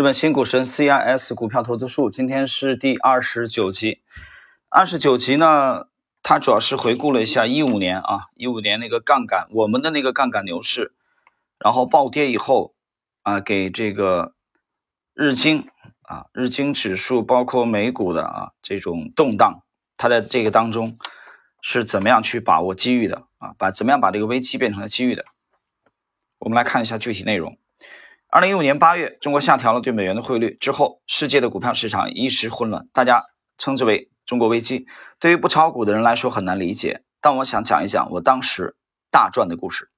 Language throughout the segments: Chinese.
日本新股神 CIS 股票投资术，今天是第二十九集。二十九集呢，它主要是回顾了一下一五年啊，一五年那个杠杆，我们的那个杠杆牛市，然后暴跌以后啊，给这个日经啊，日经指数包括美股的啊这种动荡，它在这个当中是怎么样去把握机遇的啊？把怎么样把这个危机变成了机遇的？我们来看一下具体内容。二零一五年八月，中国下调了对美元的汇率之后，世界的股票市场一时混乱，大家称之为中国危机。对于不炒股的人来说很难理解，但我想讲一讲我当时大赚的故事。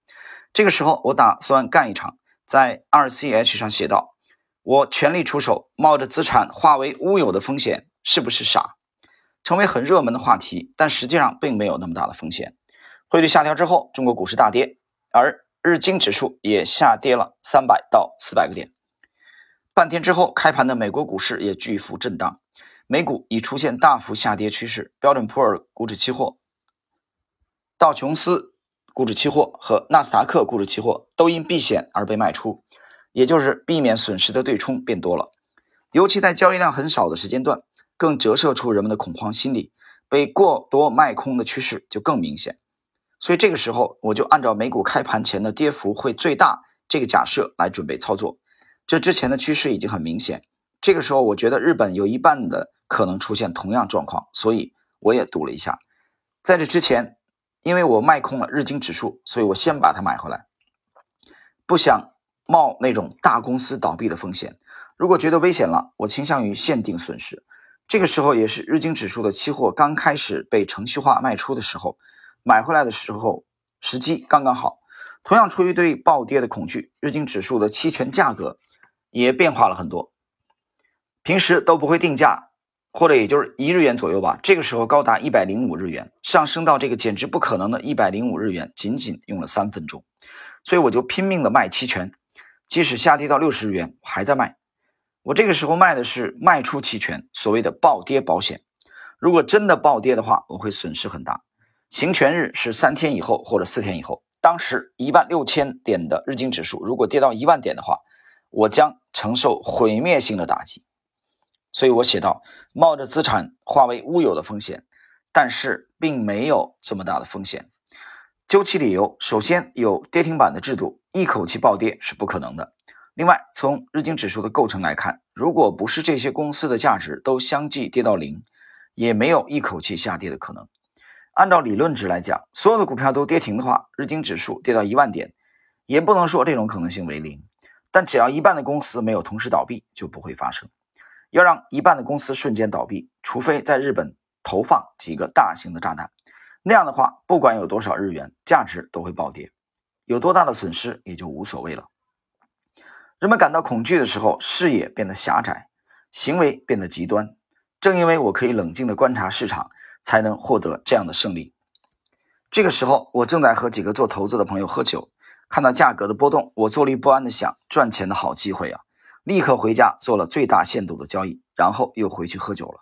这个时候，我打算干一场，在 RCH 上写道：“我全力出手，冒着资产化为乌有的风险，是不是傻？”成为很热门的话题，但实际上并没有那么大的风险。汇率下调之后，中国股市大跌，而日经指数也下跌了三百到四百个点，半天之后开盘的美国股市也巨幅震荡，美股已出现大幅下跌趋势，标准普尔股指期货、道琼斯股指期货和纳斯达克股指期货都因避险而被卖出，也就是避免损失的对冲变多了，尤其在交易量很少的时间段，更折射出人们的恐慌心理，被过多卖空的趋势就更明显。所以这个时候，我就按照美股开盘前的跌幅会最大这个假设来准备操作。这之前的趋势已经很明显，这个时候我觉得日本有一半的可能出现同样状况，所以我也赌了一下。在这之前，因为我卖空了日经指数，所以我先把它买回来，不想冒那种大公司倒闭的风险。如果觉得危险了，我倾向于限定损失。这个时候也是日经指数的期货刚开始被程序化卖出的时候。买回来的时候时机刚刚好，同样出于对暴跌的恐惧，日经指数的期权价格也变化了很多。平时都不会定价，或者也就是一日元左右吧。这个时候高达一百零五日元，上升到这个简直不可能的一百零五日元，仅仅用了三分钟。所以我就拼命的卖期权，即使下跌到六十日元，还在卖。我这个时候卖的是卖出期权，所谓的暴跌保险。如果真的暴跌的话，我会损失很大。行权日是三天以后或者四天以后。当时一万六千点的日经指数，如果跌到一万点的话，我将承受毁灭性的打击。所以我写到，冒着资产化为乌有的风险，但是并没有这么大的风险。究其理由，首先有跌停板的制度，一口气暴跌是不可能的。另外，从日经指数的构成来看，如果不是这些公司的价值都相继跌到零，也没有一口气下跌的可能。按照理论值来讲，所有的股票都跌停的话，日经指数跌到一万点，也不能说这种可能性为零。但只要一半的公司没有同时倒闭，就不会发生。要让一半的公司瞬间倒闭，除非在日本投放几个大型的炸弹，那样的话，不管有多少日元，价值都会暴跌，有多大的损失也就无所谓了。人们感到恐惧的时候，视野变得狭窄，行为变得极端。正因为我可以冷静地观察市场。才能获得这样的胜利。这个时候，我正在和几个做投资的朋友喝酒，看到价格的波动，我坐立不安的想：赚钱的好机会啊！立刻回家做了最大限度的交易，然后又回去喝酒了。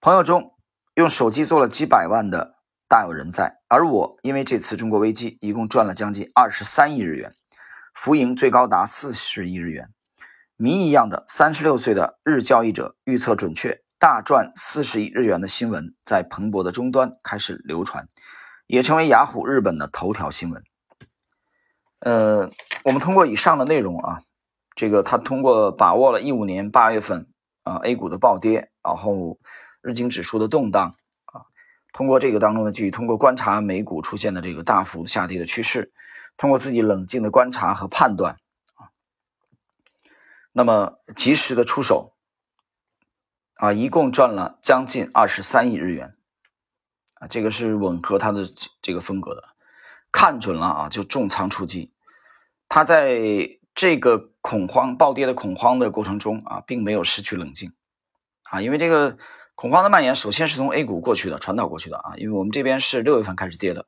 朋友中用手机做了几百万的大有人在，而我因为这次中国危机，一共赚了将近二十三亿日元，浮盈最高达四十亿日元。谜一样的三十六岁的日交易者预测准确。大赚四十亿日元的新闻在蓬勃的终端开始流传，也成为雅虎日本的头条新闻。呃，我们通过以上的内容啊，这个他通过把握了一五年八月份啊 A 股的暴跌，然后日经指数的动荡啊，通过这个当中的记忆，通过观察美股出现的这个大幅下跌的趋势，通过自己冷静的观察和判断啊，那么及时的出手。啊，一共赚了将近二十三亿日元，啊，这个是吻合他的这个风格的，看准了啊，就重仓出击。他在这个恐慌暴跌的恐慌的过程中啊，并没有失去冷静，啊，因为这个恐慌的蔓延，首先是从 A 股过去的，传导过去的啊，因为我们这边是六月份开始跌的，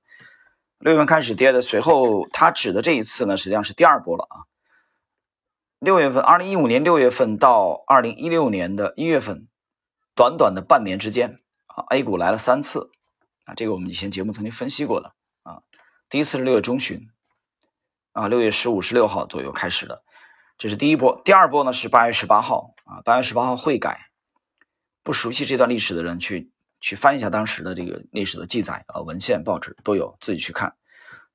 六月份开始跌的，随后他指的这一次呢，实际上是第二波了啊。六月份，二零一五年六月份到二零一六年的一月份。短短的半年之间啊，A 股来了三次啊，这个我们以前节目曾经分析过的啊。第一次是六月中旬啊，六月十五、十六号左右开始的，这是第一波。第二波呢是八月十八号啊，八月十八号会改。不熟悉这段历史的人去去翻一下当时的这个历史的记载啊，文献、报纸都有，自己去看。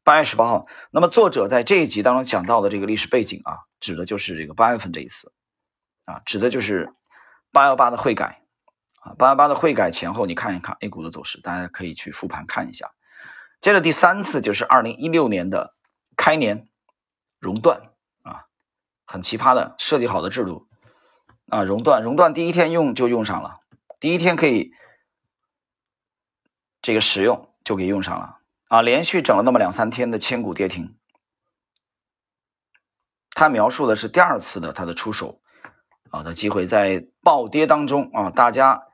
八月十八号，那么作者在这一集当中讲到的这个历史背景啊，指的就是这个八月份这一次啊，指的就是八幺八的会改啊，八幺八的会改前后，你看一看 A 股的走势，大家可以去复盘看一下。接着第三次就是二零一六年的开年熔断啊，很奇葩的设计好的制度啊，熔断熔断第一天用就用上了，第一天可以这个使用就给用上了啊，连续整了那么两三天的千股跌停，他描述的是第二次的他的出手啊的机会，在暴跌当中啊，大家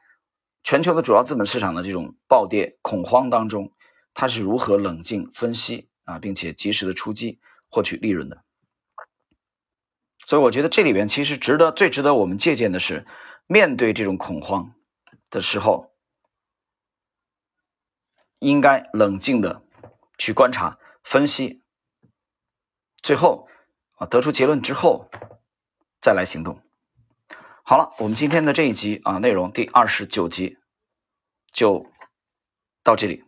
全球的主要资本市场的这种暴跌恐慌当中。他是如何冷静分析啊，并且及时的出击获取利润的？所以我觉得这里边其实值得最值得我们借鉴的是，面对这种恐慌的时候，应该冷静的去观察、分析，最后啊得出结论之后再来行动。好了，我们今天的这一集啊内容第二十九集就到这里。